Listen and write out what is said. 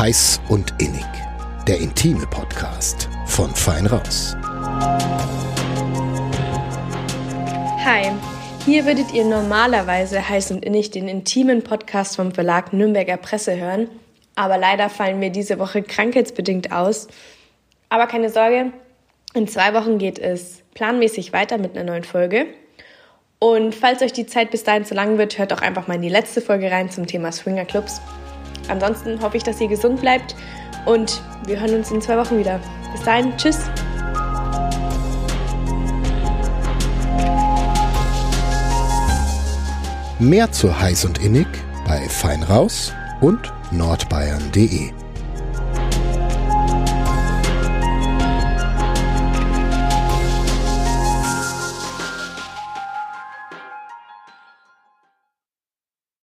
Heiß und Innig, der intime Podcast von Fein Raus. Hi, hier würdet ihr normalerweise Heiß und Innig den intimen Podcast vom Verlag Nürnberger Presse hören, aber leider fallen wir diese Woche krankheitsbedingt aus. Aber keine Sorge, in zwei Wochen geht es planmäßig weiter mit einer neuen Folge. Und falls euch die Zeit bis dahin zu lang wird, hört doch einfach mal in die letzte Folge rein zum Thema Swingerclubs. Ansonsten hoffe ich, dass ihr gesund bleibt und wir hören uns in zwei Wochen wieder. Bis dahin, tschüss! Mehr zu heiß und innig bei Fein raus und nordbayern.de.